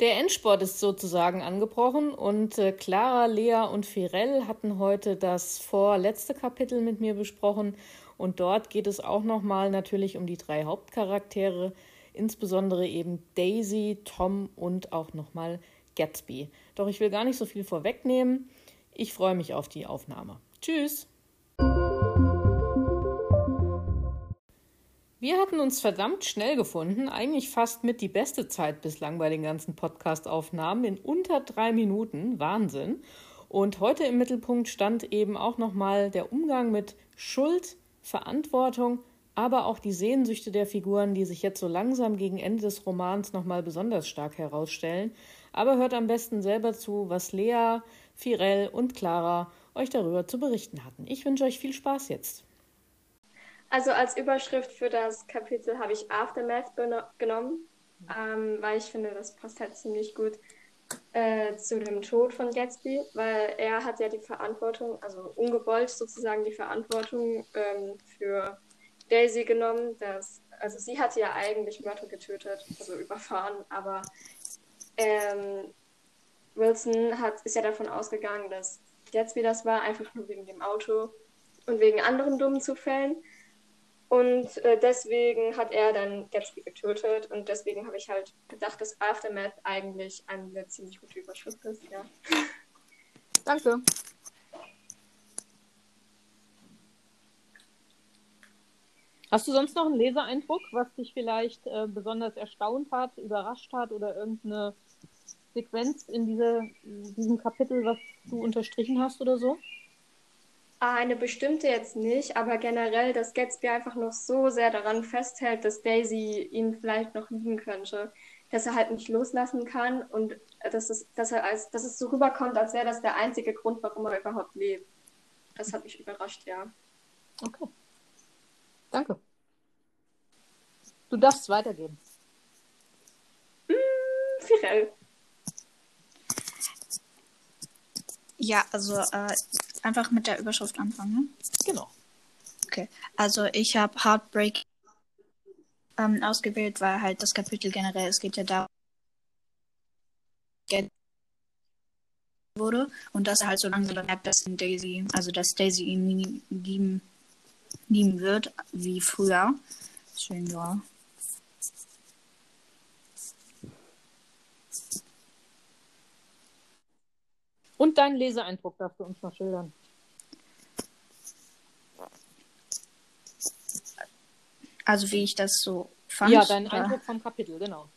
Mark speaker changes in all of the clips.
Speaker 1: Der Endsport ist sozusagen angebrochen und äh, Clara, Lea und Firel hatten heute das vorletzte Kapitel mit mir besprochen und dort geht es auch nochmal natürlich um die drei Hauptcharaktere, insbesondere eben Daisy, Tom und auch nochmal Gatsby. Doch ich will gar nicht so viel vorwegnehmen. Ich freue mich auf die Aufnahme. Tschüss! Wir hatten uns verdammt schnell gefunden, eigentlich fast mit die beste Zeit bislang bei den ganzen Podcast-Aufnahmen in unter drei Minuten. Wahnsinn. Und heute im Mittelpunkt stand eben auch nochmal der Umgang mit Schuld, Verantwortung, aber auch die Sehnsüchte der Figuren, die sich jetzt so langsam gegen Ende des Romans nochmal besonders stark herausstellen. Aber hört am besten selber zu, was Lea, Firel und Clara euch darüber zu berichten hatten. Ich wünsche euch viel Spaß jetzt.
Speaker 2: Also als Überschrift für das Kapitel habe ich Aftermath genommen, ähm, weil ich finde, das passt halt ziemlich gut äh, zu dem Tod von Gatsby, weil er hat ja die Verantwortung, also ungewollt sozusagen die Verantwortung ähm, für Daisy genommen. Dass, also sie hatte ja eigentlich Myrtle getötet, also überfahren, aber ähm, Wilson hat, ist ja davon ausgegangen, dass Gatsby das war, einfach nur wegen dem Auto und wegen anderen dummen Zufällen. Und äh, deswegen hat er dann Gatsby getötet und deswegen habe ich halt gedacht, dass Aftermath eigentlich eine ziemlich gute Überschrift ist, ja.
Speaker 1: Danke. Hast du sonst noch einen Leseeindruck, was dich vielleicht äh, besonders erstaunt hat, überrascht hat oder irgendeine Sequenz in diese, diesem Kapitel, was du unterstrichen hast oder so?
Speaker 2: Eine bestimmte jetzt nicht, aber generell, dass Gatsby einfach noch so sehr daran festhält, dass Daisy ihn vielleicht noch lieben könnte, dass er halt nicht loslassen kann und dass es, dass er als, dass es so rüberkommt, als wäre das der einzige Grund, warum er überhaupt lebt. Das hat mich überrascht, ja.
Speaker 1: Okay. Danke. Du darfst weitergeben.
Speaker 2: Mm, Firel.
Speaker 3: Ja, also äh, einfach mit der Überschrift anfangen. Ne?
Speaker 1: Genau.
Speaker 3: Okay, also ich habe Heartbreak ähm, ausgewählt, weil halt das Kapitel generell, es geht ja darum, wurde und dass er halt so langsam merkt, dass Daisy, also dass Daisy ihn lieben, lieben wird, wie früher. Schön war.
Speaker 1: Und deinen Leseeindruck darfst du uns noch schildern.
Speaker 3: Also wie ich das so fand.
Speaker 1: Ja, dein Eindruck vom Kapitel, genau.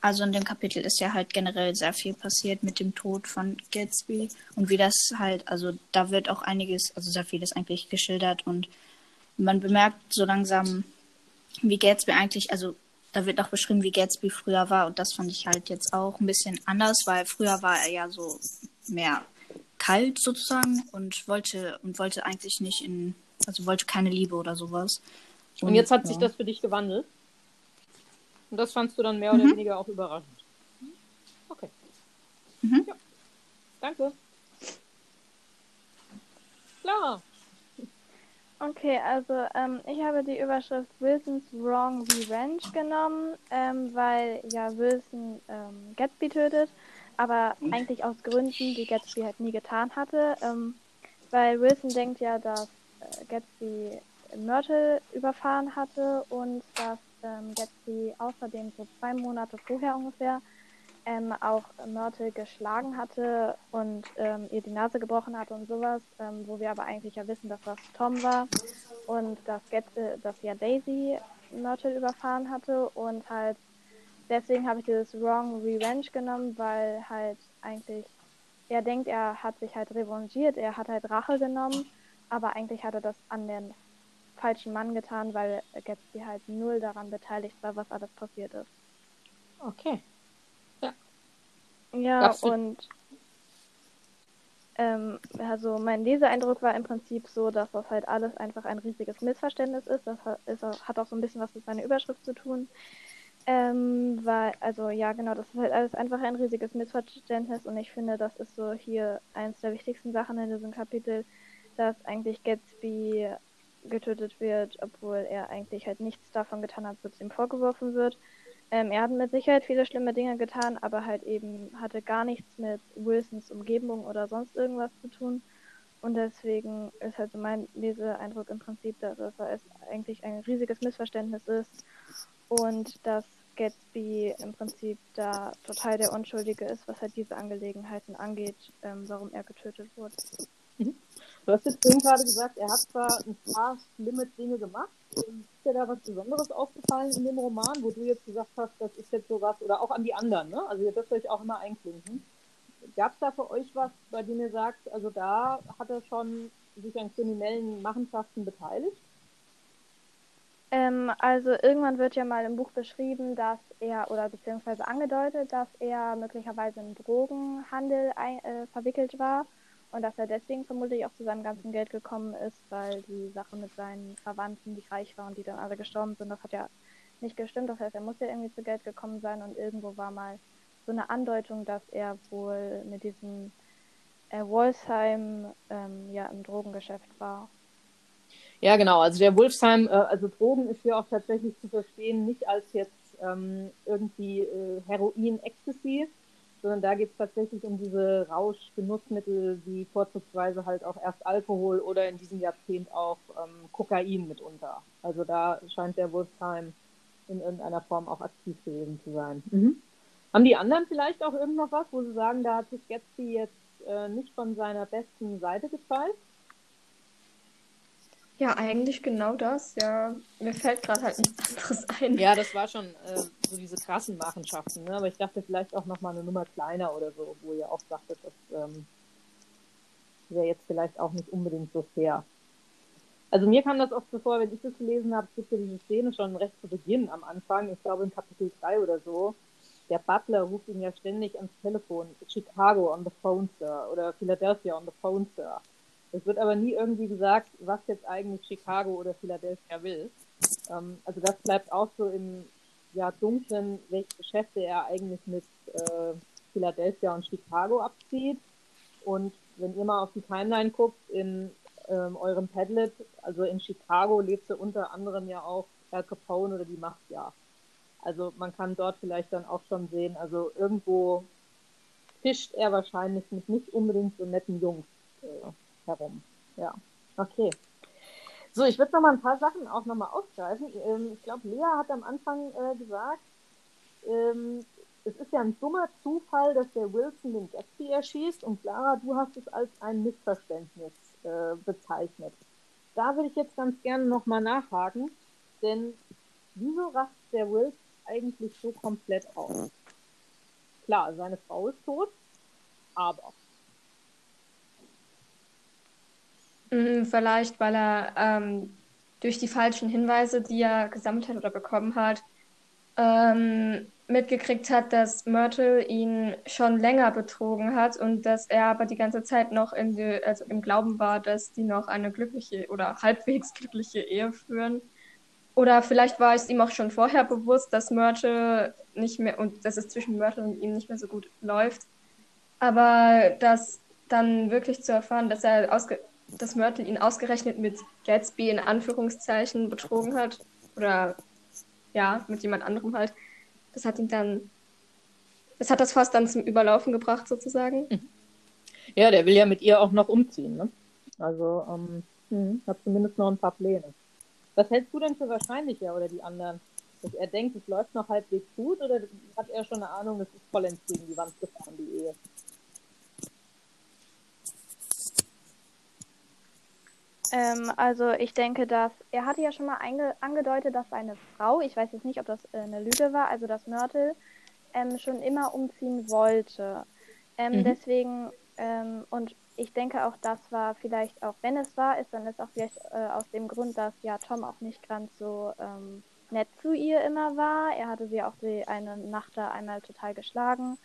Speaker 3: Also in dem Kapitel ist ja halt generell sehr viel passiert mit dem Tod von Gatsby und wie das halt, also da wird auch einiges, also sehr vieles eigentlich geschildert und man bemerkt so langsam, wie Gatsby eigentlich, also da wird auch beschrieben, wie Gatsby früher war. Und das fand ich halt jetzt auch ein bisschen anders, weil früher war er ja so mehr kalt sozusagen und wollte und wollte eigentlich nicht in, also wollte keine Liebe oder sowas.
Speaker 1: Und, und jetzt hat ja. sich das für dich gewandelt. Und das fandst du dann mehr oder mhm. weniger auch überraschend. Okay. Mhm. Ja. Danke. Klar.
Speaker 4: Okay, also ähm, ich habe die Überschrift Wilson's Wrong Revenge genommen, ähm, weil ja Wilson ähm, Gatsby tötet, aber eigentlich aus Gründen, die Gatsby halt nie getan hatte. Ähm, weil Wilson denkt ja, dass äh, Gatsby Myrtle überfahren hatte und dass ähm, Gatsby außerdem so zwei Monate vorher ungefähr ähm, auch Myrtle geschlagen hatte und ähm, ihr die Nase gebrochen hatte und sowas, ähm, wo wir aber eigentlich ja wissen, dass das Tom war und dass, Get äh, dass ja Daisy Myrtle überfahren hatte und halt deswegen habe ich dieses Wrong Revenge genommen, weil halt eigentlich er denkt, er hat sich halt revanchiert, er hat halt Rache genommen, aber eigentlich hat er das an den falschen Mann getan, weil Gatsby halt null daran beteiligt war, was alles passiert ist.
Speaker 1: Okay.
Speaker 4: Ja, und ähm, also mein Leseeindruck war im Prinzip so, dass das halt alles einfach ein riesiges Missverständnis ist. Das hat, ist, hat auch so ein bisschen was mit meiner Überschrift zu tun. Ähm, weil, also ja, genau, das ist halt alles einfach ein riesiges Missverständnis und ich finde, das ist so hier eins der wichtigsten Sachen in diesem Kapitel, dass eigentlich Gatsby getötet wird, obwohl er eigentlich halt nichts davon getan hat, was ihm vorgeworfen wird. Ähm, er hat mit Sicherheit viele schlimme Dinge getan, aber halt eben hatte gar nichts mit Wilsons Umgebung oder sonst irgendwas zu tun. Und deswegen ist halt so mein Leseeindruck im Prinzip, dass es eigentlich ein riesiges Missverständnis ist und dass Gatsby im Prinzip da total der Unschuldige ist, was halt diese Angelegenheiten angeht, ähm, warum er getötet wurde.
Speaker 5: Mhm. Du hast jetzt eben gerade gesagt, er hat zwar ein paar schlimme Dinge gemacht. Ist dir da was Besonderes aufgefallen in dem Roman, wo du jetzt gesagt hast, das ist jetzt sowas, oder auch an die anderen, ne? Also ihr dürft euch auch immer einklinken. Gab es da für euch was, bei dem ihr sagt, also da hat er schon sich an kriminellen Machenschaften beteiligt?
Speaker 4: Ähm, also irgendwann wird ja mal im Buch beschrieben, dass er, oder beziehungsweise angedeutet, dass er möglicherweise im Drogenhandel ein, äh, verwickelt war und dass er deswegen vermutlich auch zu seinem ganzen Geld gekommen ist, weil die Sache mit seinen Verwandten, die reich waren, die dann alle gestorben sind, das hat ja nicht gestimmt. Das heißt, er muss ja irgendwie zu Geld gekommen sein und irgendwo war mal so eine Andeutung, dass er wohl mit diesem äh, Wolfsheim ähm, ja im Drogengeschäft war.
Speaker 5: Ja, genau. Also der Wolfsheim, äh, also Drogen ist hier auch tatsächlich zu verstehen, nicht als jetzt ähm, irgendwie äh, Heroin, Ecstasy, sondern da geht es tatsächlich um diese Rauschgenussmittel, wie vorzugsweise halt auch erst Alkohol oder in diesem Jahrzehnt auch ähm, Kokain mitunter. Also da scheint der Wolfsheim in irgendeiner Form auch aktiv gewesen zu sein. Mhm. Haben die anderen vielleicht auch irgend noch was, wo sie sagen, da hat sich Gatsby jetzt äh, nicht von seiner besten Seite gezeigt?
Speaker 2: Ja, eigentlich genau das. Ja, mir fällt gerade halt nichts anderes ein.
Speaker 5: Ja, das war schon äh, so diese krassen Machenschaften. Ne? Aber ich dachte vielleicht auch noch mal eine Nummer kleiner oder so, wo ihr auch sagtet, das ähm, wäre jetzt vielleicht auch nicht unbedingt so fair. Also mir kam das oft so vor, wenn ich das gelesen habe, gibt ja diese Szene schon recht zu Beginn am Anfang, ich glaube in Kapitel 3 oder so, der Butler ruft ihn ja ständig ans Telefon, Chicago on the phone, Sir, oder Philadelphia on the phone, Sir. Es wird aber nie irgendwie gesagt, was jetzt eigentlich Chicago oder Philadelphia will. Ähm, also das bleibt auch so im ja, Dunklen, welche Geschäfte er eigentlich mit äh, Philadelphia und Chicago abzieht. Und wenn ihr mal auf die Timeline guckt, in ähm, eurem Padlet, also in Chicago lebte unter anderem ja auch Al Capone oder die Mafia. Also man kann dort vielleicht dann auch schon sehen, also irgendwo fischt er wahrscheinlich mit nicht unbedingt so netten Jungs äh, herum. Ja, okay. So, ich würde noch mal ein paar Sachen auch noch mal aufgreifen. Ähm, ich glaube, Lea hat am Anfang äh, gesagt, ähm, es ist ja ein dummer Zufall, dass der Wilson den Gatsby erschießt und Clara, du hast es als ein Missverständnis äh, bezeichnet. Da würde ich jetzt ganz gerne noch mal nachhaken, denn wieso rastet der Wilson eigentlich so komplett aus. Klar, seine Frau ist tot, aber.
Speaker 2: Mhm, vielleicht, weil er ähm, durch die falschen Hinweise, die er gesammelt hat oder bekommen hat, ähm, mitgekriegt hat, dass Myrtle ihn schon länger betrogen hat und dass er aber die ganze Zeit noch die, also im Glauben war, dass die noch eine glückliche oder halbwegs glückliche Ehe führen. Oder vielleicht war es ihm auch schon vorher bewusst, dass Myrtle nicht mehr und dass es zwischen Myrtle und ihm nicht mehr so gut läuft. Aber das dann wirklich zu erfahren, dass er ausge dass Myrtle ihn ausgerechnet mit Gatsby in Anführungszeichen betrogen hat. Oder ja, mit jemand anderem halt. Das hat ihn dann. Das hat das fast dann zum Überlaufen gebracht, sozusagen. Mhm.
Speaker 5: Ja, der will ja mit ihr auch noch umziehen, ne? Also, ähm, hm, hat zumindest noch ein paar Pläne. Was hältst du denn für wahrscheinlicher oder die anderen? Dass er denkt, es läuft noch halbwegs gut oder hat er schon eine Ahnung, es ist vollends gegen die Wand gefahren, die Ehe?
Speaker 4: Ähm, also ich denke, dass er hatte ja schon mal angedeutet, dass seine Frau, ich weiß jetzt nicht, ob das äh, eine Lüge war, also dass Myrtle ähm, schon immer umziehen wollte. Ähm, mhm. Deswegen, ähm, und ich denke auch, das war vielleicht auch, wenn es wahr ist, dann ist auch vielleicht äh, aus dem Grund, dass ja Tom auch nicht ganz so ähm, nett zu ihr immer war. Er hatte sie auch die eine Nacht da einmal total geschlagen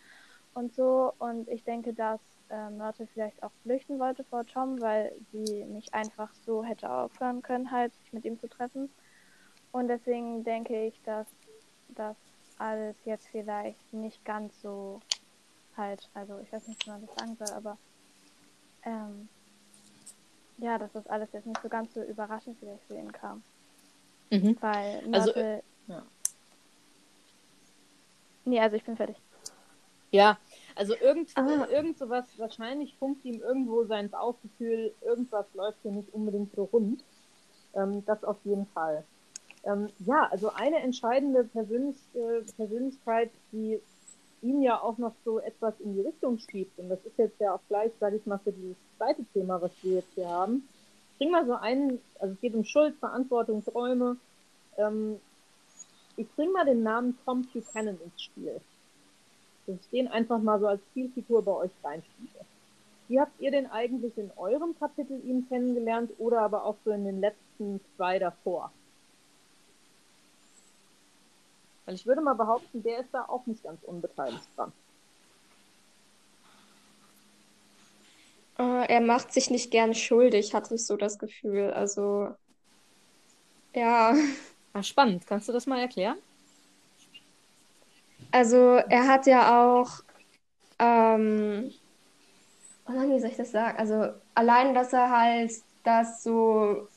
Speaker 4: und so. Und ich denke, dass äh, Myrtle vielleicht auch flüchten wollte vor Tom, weil sie nicht einfach so hätte aufhören können, halt sich mit ihm zu treffen. Und deswegen denke ich, dass das alles jetzt vielleicht nicht ganz so halt, also ich weiß nicht, wie man das sagen soll, aber ähm, ja, dass das alles jetzt nicht so ganz so überraschend vielleicht für ihn kam. Mhm. Weil
Speaker 5: also, also, ja.
Speaker 4: Nee, also ich bin fertig.
Speaker 5: Ja, also irgend,
Speaker 2: Ah.
Speaker 5: irgend sowas, wahrscheinlich funkt ihm irgendwo sein Bauchgefühl, irgendwas läuft hier nicht unbedingt so rund. Ähm, das auf jeden Fall. Ähm, ja, also eine entscheidende Persönlich äh, Persönlichkeit, die ihn ja auch noch so etwas in die Richtung schiebt, und das ist jetzt ja auch gleich, sage ich mal, für dieses zweite Thema, was wir jetzt hier haben. Bring mal so einen, also es geht um Schuld, Verantwortung, Träume. Ähm, ich bring mal den Namen Tom Buchanan ins Spiel. Dass ich den einfach mal so als Zielfigur bei euch reinschiebe. Wie habt ihr denn eigentlich in eurem Kapitel ihn kennengelernt oder aber auch so in den letzten zwei davor? Weil ich würde mal behaupten, der ist da auch nicht ganz unbeteiligt dran.
Speaker 2: Äh, er macht sich nicht gern schuldig, hatte ich so das Gefühl. Also, ja.
Speaker 5: Ah, spannend. Kannst du das mal erklären?
Speaker 2: Also, er hat ja auch, ähm, wie soll ich das sagen? Also, allein, dass er halt das so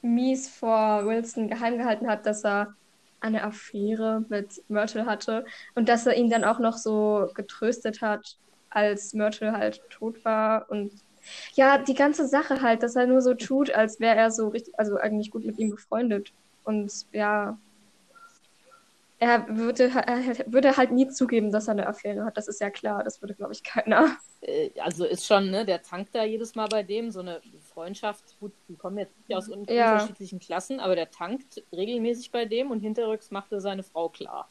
Speaker 2: mies vor Wilson geheim gehalten hat, dass er eine Affäre mit Myrtle hatte und dass er ihn dann auch noch so getröstet hat, als Myrtle halt tot war und ja, die ganze Sache halt, dass er nur so tut, als wäre er so richtig, also eigentlich gut mit ihm befreundet und ja, er würde, er würde halt nie zugeben, dass er eine Affäre hat. Das ist ja klar. Das würde, glaube ich, keiner.
Speaker 5: Äh, Also ist schon, ne, der tankt da jedes Mal bei dem, so eine Freundschaft, gut, die kommen jetzt nicht aus un
Speaker 2: Ja.
Speaker 5: unterschiedlichen Klassen, aber der tankt regelmäßig bei dem und hinterrücks macht er seine Frau klar.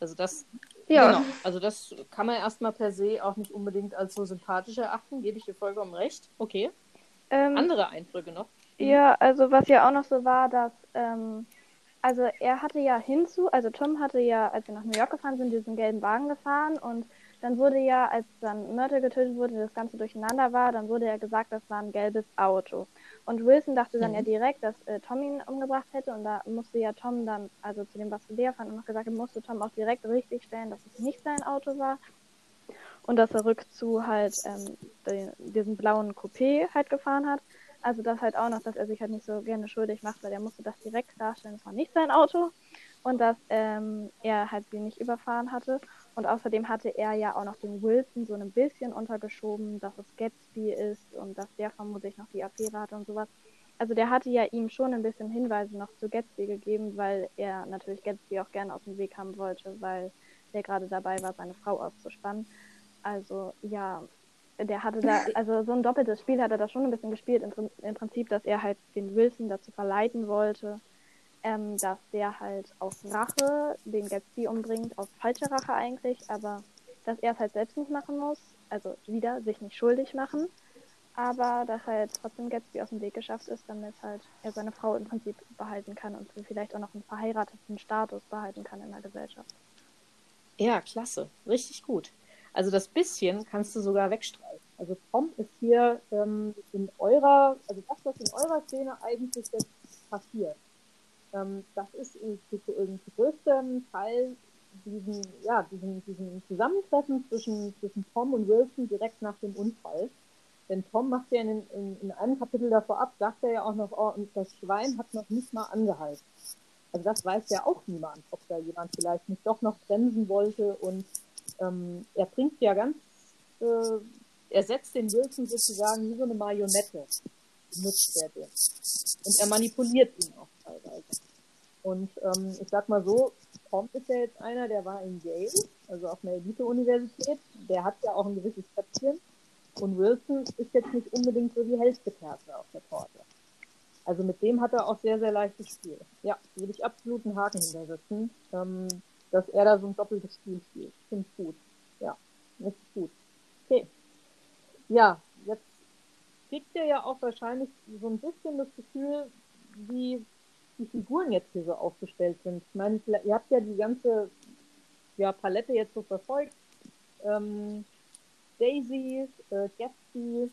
Speaker 5: Also das,
Speaker 2: Ja.
Speaker 5: genau, also das kann man erstmal per se auch nicht unbedingt als so sympathisch erachten, gebe ich dir vollkommen recht. Okay.
Speaker 4: Ähm,
Speaker 5: Andere Eindrücke noch?
Speaker 4: Ja, also was ja auch noch so war, dass, ähm, also er hatte ja hinzu, also Tom hatte ja, als wir nach New York gefahren sind, diesen gelben Wagen gefahren und dann wurde ja, als dann Myrtle getötet wurde, das Ganze durcheinander war, dann wurde ja gesagt, das war ein gelbes Auto. Und Wilson dachte dann
Speaker 5: Mhm.
Speaker 4: ja direkt, dass äh, Tom ihn umgebracht hätte und da musste ja Tom dann, also zu dem, was Lea fand, und noch gesagt musste Tom auch direkt richtig stellen, dass es nicht sein Auto war und dass er rückzu halt ähm, den, diesen blauen Coupé halt gefahren hat. Also das halt auch noch, dass er sich halt nicht so gerne schuldig macht, weil er musste das direkt klarstellen, es war nicht sein Auto und dass ähm, er halt sie nicht überfahren hatte. Und außerdem hatte er ja auch noch den Wilson so ein bisschen untergeschoben, dass es Gatsby ist und dass der vermutlich noch die Affäre hatte und sowas. Also der hatte ja ihm schon ein bisschen Hinweise noch zu Gatsby gegeben, weil er natürlich Gatsby auch gerne aus dem Weg haben wollte, weil der gerade dabei war, seine Frau auszuspannen. Also ja, der hatte da, also so ein doppeltes Spiel hat er da schon ein bisschen gespielt, im, im Prinzip, dass er halt den Wilson dazu verleiten wollte, ähm, dass der halt aus Rache den Gatsby umbringt, aus falscher Rache eigentlich, aber dass er es halt selbst nicht machen muss, also wieder sich nicht schuldig machen, aber dass halt trotzdem Gatsby aus dem Weg geschafft ist, damit halt er seine Frau im Prinzip behalten kann und vielleicht auch noch einen verheirateten Status behalten kann in der Gesellschaft.
Speaker 5: Ja, klasse. Richtig gut. Also das bisschen kannst du sogar wegstreichen. Also Tom ist hier ähm, in eurer, also das, was in eurer Szene eigentlich jetzt passiert, ähm, das ist zu größtem Teil diesen, ja, diesen, diesen Zusammentreffen zwischen, zwischen Tom und Wilson direkt nach dem Unfall. Denn Tom macht ja in, in, in einem Kapitel davor ab, sagt er ja auch noch, oh, und das Schwein hat noch nicht mal angehalten. Also das weiß ja auch niemand, ob da jemand vielleicht nicht doch noch bremsen wollte und ähm, er bringt ja ganz, äh, er setzt den Wilson sozusagen wie so eine Marionette, benutzt er den. Und er manipuliert ihn auch teilweise. Und ähm, ich sag mal so, Tom ist ja jetzt einer, der war in Yale, also auf einer Elite-Universität, der hat ja auch ein gewisses Köpfchen. Und Wilson ist jetzt nicht unbedingt so die hellste Kerze auf der Torte. Also mit dem hat er auch sehr, sehr leichtes Spiel. Ja, würde ich absolut einen Haken hintersetzen, ähm, dass er da so ein doppeltes Spiel spielt. Finde ich gut. Ja, richtig gut. Okay. Ja, jetzt kriegt ihr ja auch wahrscheinlich so ein bisschen das Gefühl, wie die Figuren jetzt hier so aufgestellt sind. Ich meine, ihr habt ja die ganze ja, Palette jetzt so verfolgt. Ähm, Daisy, äh, Gatsby,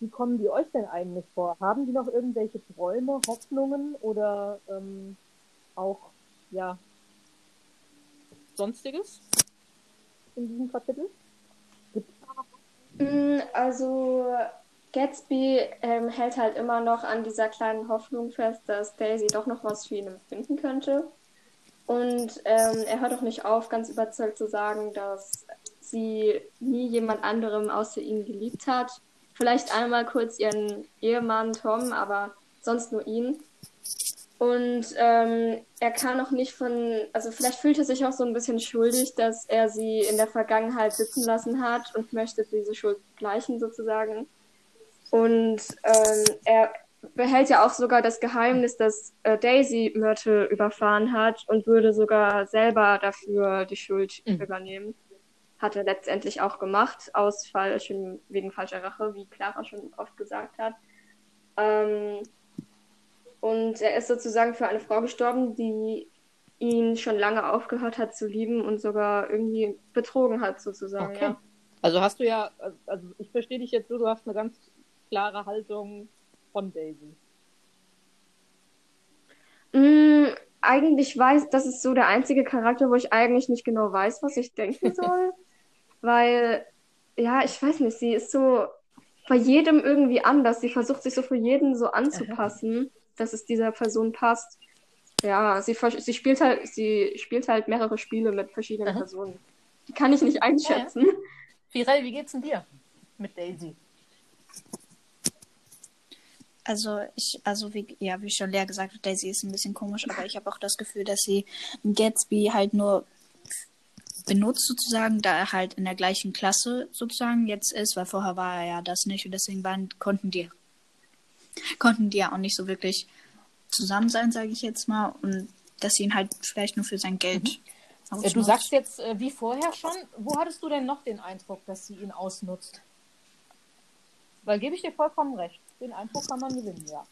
Speaker 5: wie kommen die euch denn eigentlich vor? Haben die noch irgendwelche Träume, Hoffnungen oder ähm, auch, ja, sonstiges in diesem Kapitel?
Speaker 2: Mm, Also, Gatsby ähm, hält halt immer noch an dieser kleinen Hoffnung fest, dass Daisy doch noch was für ihn empfinden könnte. Und ähm, er hört auch nicht auf, ganz überzeugt zu sagen, dass sie nie jemand anderem außer ihn geliebt hat. Vielleicht einmal kurz ihren Ehemann Tom, aber sonst nur ihn. Und ähm, er kann auch nicht von, also vielleicht fühlt er sich auch so ein bisschen schuldig, dass er sie in der Vergangenheit sitzen lassen hat und möchte diese Schuld gleichen sozusagen. Und ähm, er behält ja auch sogar das Geheimnis, dass äh, Daisy Myrtle überfahren hat und würde sogar selber dafür die Schuld mhm. übernehmen. Hat er letztendlich auch gemacht, aus falschen, wegen falscher Rache, wie Clara schon oft gesagt hat. Ähm, und er ist sozusagen für eine Frau gestorben, die ihn schon lange aufgehört hat zu lieben und sogar irgendwie betrogen hat, sozusagen. Okay. Ja.
Speaker 5: Also hast du ja, also ich verstehe dich jetzt so, du hast eine ganz klare Haltung von Daisy.
Speaker 2: Mm, eigentlich weiß, das ist so der einzige Charakter, wo ich eigentlich nicht genau weiß, was ich denken soll. Weil, ja, ich weiß nicht, sie ist so bei jedem irgendwie anders. Sie versucht sich so für jeden so anzupassen dass es dieser Person passt. Ja, sie, sie spielt halt, sie spielt halt mehrere Spiele mit verschiedenen Aha. Personen. Die kann ich nicht einschätzen. Ja, ja.
Speaker 5: Firel, wie geht's denn dir mit Daisy?
Speaker 3: Also ich, also wie, ja, wie schon Lea gesagt hat, Daisy ist ein bisschen komisch, aber ich habe auch das Gefühl, dass sie Gatsby halt nur benutzt sozusagen, da er halt in der gleichen Klasse sozusagen jetzt ist, weil vorher war er ja das nicht und deswegen waren, konnten die konnten die ja auch nicht so wirklich zusammen sein, sage ich jetzt mal. Und dass sie ihn halt vielleicht nur für sein Geld
Speaker 5: mhm. Du sagst jetzt äh, wie vorher schon, wo hattest du denn noch den Eindruck, dass sie ihn ausnutzt? Weil gebe ich dir vollkommen recht. Den Eindruck kann man gewinnen, ja.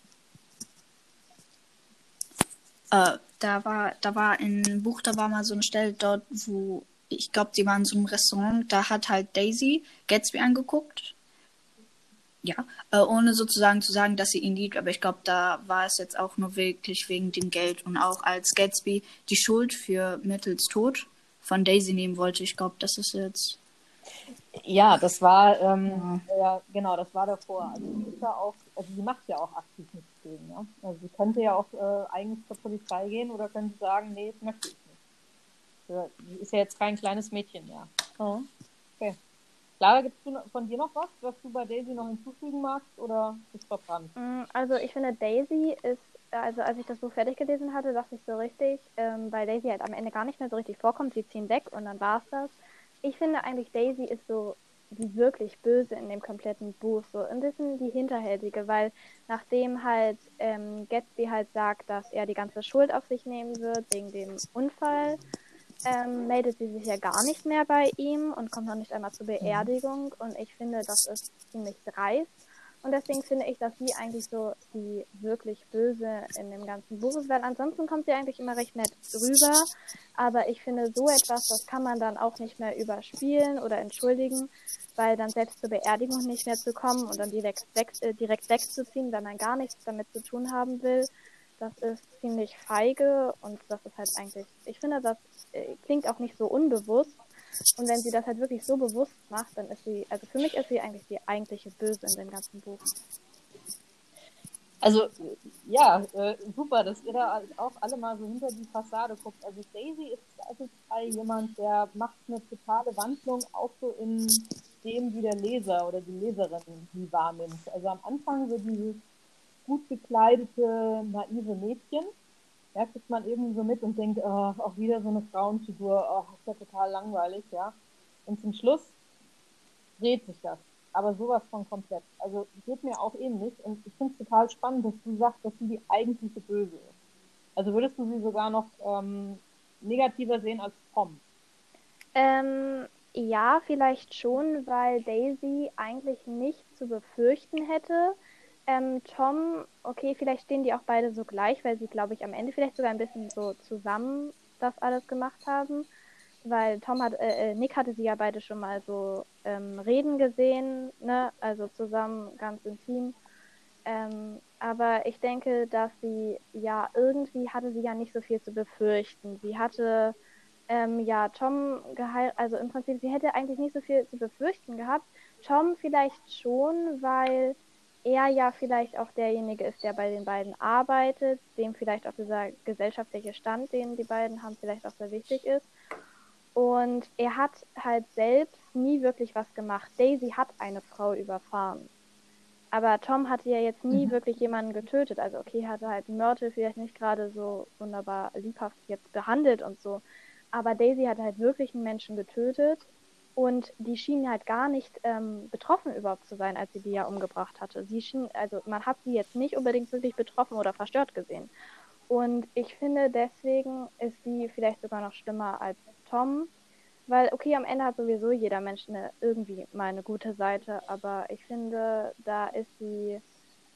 Speaker 3: Äh, da war, da war im Buch, da war mal so eine Stelle dort, wo ich glaube, die waren in so einem Restaurant, da hat halt Daisy Gatsby angeguckt ja, äh, ohne sozusagen zu sagen, dass sie ihn liebt, aber ich glaube, da war es jetzt auch nur wirklich wegen dem Geld und auch als Gatsby die Schuld für Mittels Tod von Daisy nehmen wollte. Ich glaube, das ist jetzt.
Speaker 5: Ja, das war, ähm, ja. ja. genau, das war davor. Also sie ist ja auch, also sie macht ja auch aktiv nichts gegen, ja. Also sie könnte ja auch äh, eigentlich zur Polizei gehen oder könnte sagen, nee, das möchte ich nicht. Sie ist ja jetzt kein kleines Mädchen, ja. Oh. Clara, gibt es von dir noch was, was du bei Daisy noch hinzufügen magst oder ist verbrannt?
Speaker 4: Mm, also ich finde Daisy ist, also als ich das Buch fertig gelesen hatte, dachte ich so richtig, ähm, weil Daisy halt am Ende gar nicht mehr so richtig vorkommt, sie ziehen weg und dann war es das. Ich finde eigentlich Daisy ist so die wirklich böse in dem kompletten Buch, so ein bisschen die hinterhältige, weil nachdem halt ähm, Gatsby halt sagt, dass er die ganze Schuld auf sich nehmen wird wegen dem Unfall, ähm, meldet sie sich ja gar nicht mehr bei ihm und kommt noch nicht einmal zur mhm. Beerdigung. Und ich finde, das ist ziemlich dreist. Und deswegen finde ich, dass sie eigentlich so die wirklich böse in dem ganzen Buch ist, weil ansonsten kommt sie eigentlich immer recht nett rüber. Aber ich finde, so etwas, das kann man dann auch nicht mehr überspielen oder entschuldigen, weil dann selbst zur Beerdigung nicht mehr zu kommen und dann direkt, weg, äh, direkt wegzuziehen, wenn man gar nichts damit zu tun haben will. Das ist ziemlich feige und das ist halt eigentlich, ich finde, das äh, klingt auch nicht so unbewusst. Und wenn sie das halt wirklich so bewusst macht, dann ist sie, also für mich ist sie eigentlich die eigentliche Böse in dem ganzen Buch.
Speaker 5: Also, ja, äh, super, dass ihr da auch alle mal so hinter die Fassade guckt. Also, Daisy ist zweifelsfrei jemand, der macht eine totale Wandlung auch so in dem, wie der Leser oder die Leserin die wahrnimmt. Also, am Anfang so dieses gut gekleidete, naive Mädchen. Ja, kriegt man irgendwie so mit und denkt, oh, auch wieder so eine Frauenfigur, oh, ist ja total langweilig, ja. Und zum Schluss dreht sich das. Aber sowas von komplett. Also geht mir auch ähnlich und ich finde es total spannend, dass du sagst, dass sie die eigentliche Böse ist. Also würdest du sie sogar noch ähm, negativer sehen als Tom?
Speaker 4: Ähm, ja, vielleicht schon, weil Daisy eigentlich nicht zu befürchten hätte, ähm, Tom, okay, vielleicht stehen die auch beide so gleich, weil sie, glaube ich, am Ende vielleicht sogar ein bisschen so zusammen das alles gemacht haben. Weil Tom hat, äh, äh, Nick hatte sie ja beide schon mal so ähm, reden gesehen, ne? Also zusammen ganz intim. Ähm, aber ich denke, dass sie ja irgendwie hatte sie ja nicht so viel zu befürchten. Sie hatte ähm, ja Tom geheiratet, also im Prinzip, sie hätte eigentlich nicht so viel zu befürchten gehabt. Tom vielleicht schon, weil er ja vielleicht auch derjenige ist, der bei den beiden arbeitet, dem vielleicht auch dieser gesellschaftliche Stand, den die beiden haben, vielleicht auch sehr wichtig ist. Und er hat halt selbst nie wirklich was gemacht. Daisy hat eine Frau überfahren. Aber Tom hatte ja jetzt nie mhm. wirklich jemanden getötet. Also okay, hatte halt Myrtle vielleicht nicht gerade so wunderbar liebhaft jetzt behandelt und so. Aber Daisy hat halt wirklich einen Menschen getötet und die schien halt gar nicht ähm, betroffen überhaupt zu sein, als sie die ja umgebracht hatte. Sie schien, also man hat sie jetzt nicht unbedingt wirklich betroffen oder verstört gesehen. Und ich finde, deswegen ist sie vielleicht sogar noch schlimmer als Tom, weil, okay, am Ende hat sowieso jeder Mensch eine, irgendwie mal eine gute Seite, aber ich finde, da ist sie,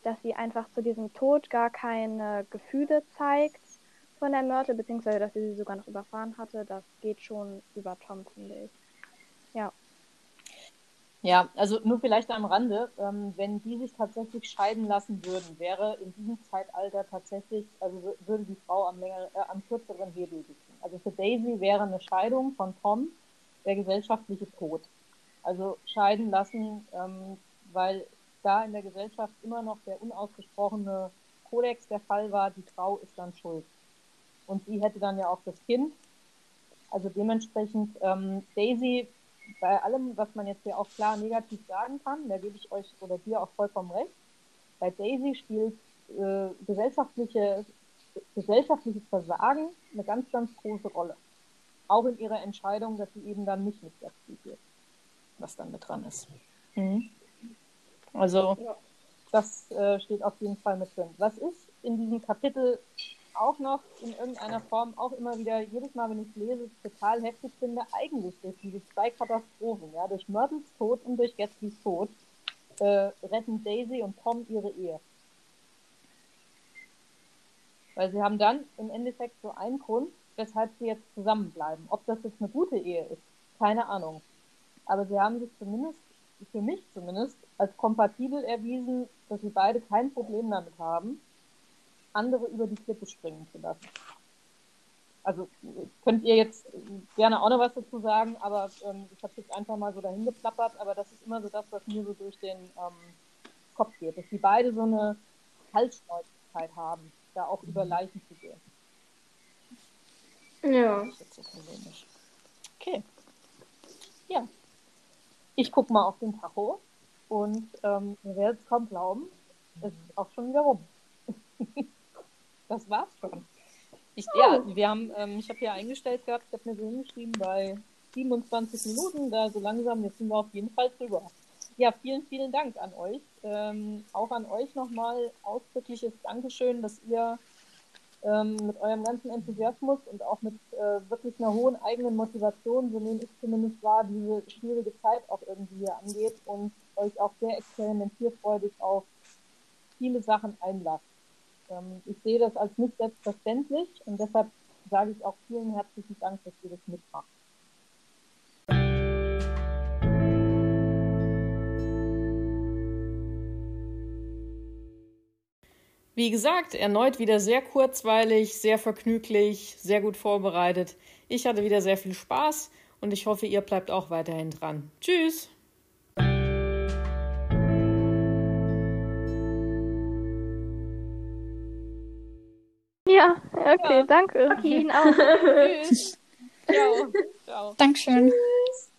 Speaker 4: dass sie einfach zu diesem Tod gar keine Gefühle zeigt von der Mörte, beziehungsweise dass sie sie sogar noch überfahren hatte, das geht schon über Tom, finde ich. Ja.
Speaker 5: Ja, also nur vielleicht am Rande, ähm, wenn die sich tatsächlich scheiden lassen würden, wäre in diesem Zeitalter tatsächlich, also würde die Frau am, länger, äh, am kürzeren Hebel sitzen. Also für Daisy wäre eine Scheidung von Tom der gesellschaftliche Tod. Also scheiden lassen, ähm, weil da in der Gesellschaft immer noch der unausgesprochene Kodex der Fall war, die Frau ist dann schuld. Und sie hätte dann ja auch das Kind. Also dementsprechend ähm, Daisy bei allem, was man jetzt hier auch klar negativ sagen kann, da gebe ich euch oder dir auch vollkommen recht. Bei Daisy spielt äh, gesellschaftliche, gesellschaftliches Versagen eine ganz, ganz große Rolle. Auch in ihrer Entscheidung, dass sie eben dann nicht mit Gatsby geht, was dann mit dran ist. Mhm. Also, ja. das äh, steht auf jeden Fall mit drin. Was ich in diesem Kapitel auch noch in irgendeiner Form auch immer wieder, jedes Mal, wenn ich lese, total heftig finde, eigentlich durch diese zwei Katastrophen, ja, durch Myrtles Tod und durch Gatsbys Tod, äh, retten Daisy und Tom ihre Ehe. Weil sie haben dann im Endeffekt so einen Grund, weshalb sie jetzt zusammenbleiben. Ob das jetzt eine gute Ehe ist, keine Ahnung. Aber sie haben sich zumindest, für mich zumindest, als kompatibel erwiesen, dass sie beide kein Problem damit haben, andere über die Klippe springen zu lassen. Also könnt ihr jetzt gerne auch noch was dazu sagen, aber ähm, ich habe jetzt einfach mal so dahin geplappert, aber das ist immer so das, was mir so durch den ähm, Kopf geht, dass die beide so eine Halsschnäuzigkeit haben, da auch über Leichen zu gehen.
Speaker 2: Ja.
Speaker 5: Okay. Ja. Ich gucke mal auf den Tacho und ähm, werdet es kaum glauben, es ist auch schon wieder rum. das war's schon. Ich, oh. Ja, wir haben, ähm, ich habe hier eingestellt gehabt, ich habe mir so hingeschrieben bei 27 Minuten, da so langsam, jetzt sind wir auf jeden Fall drüber. Ja, vielen, vielen Dank an euch. Ähm, auch an euch nochmal ausdrückliches Dankeschön, dass ihr ähm, mit eurem ganzen Enthusiasmus und auch mit äh, wirklich einer hohen eigenen Motivation, so nehme ich zumindest wahr, diese schwierige Zeit auch irgendwie hier angeht und euch auch sehr experimentierfreudig auf viele Sachen einlasst. Ähm, ich sehe das als nicht selbstverständlich und deshalb sage ich auch vielen herzlichen Dank, dass ihr das mitmacht.
Speaker 1: Wie gesagt, erneut wieder sehr kurzweilig, sehr vergnüglich, sehr gut vorbereitet. Ich hatte wieder sehr viel Spaß und ich hoffe, ihr bleibt auch weiterhin dran. Tschüss!
Speaker 4: Ja, okay, ja. danke. Okay, Ihnen auch.
Speaker 3: Tschüss. Ciao. Ciao. Dankeschön. Tschüss.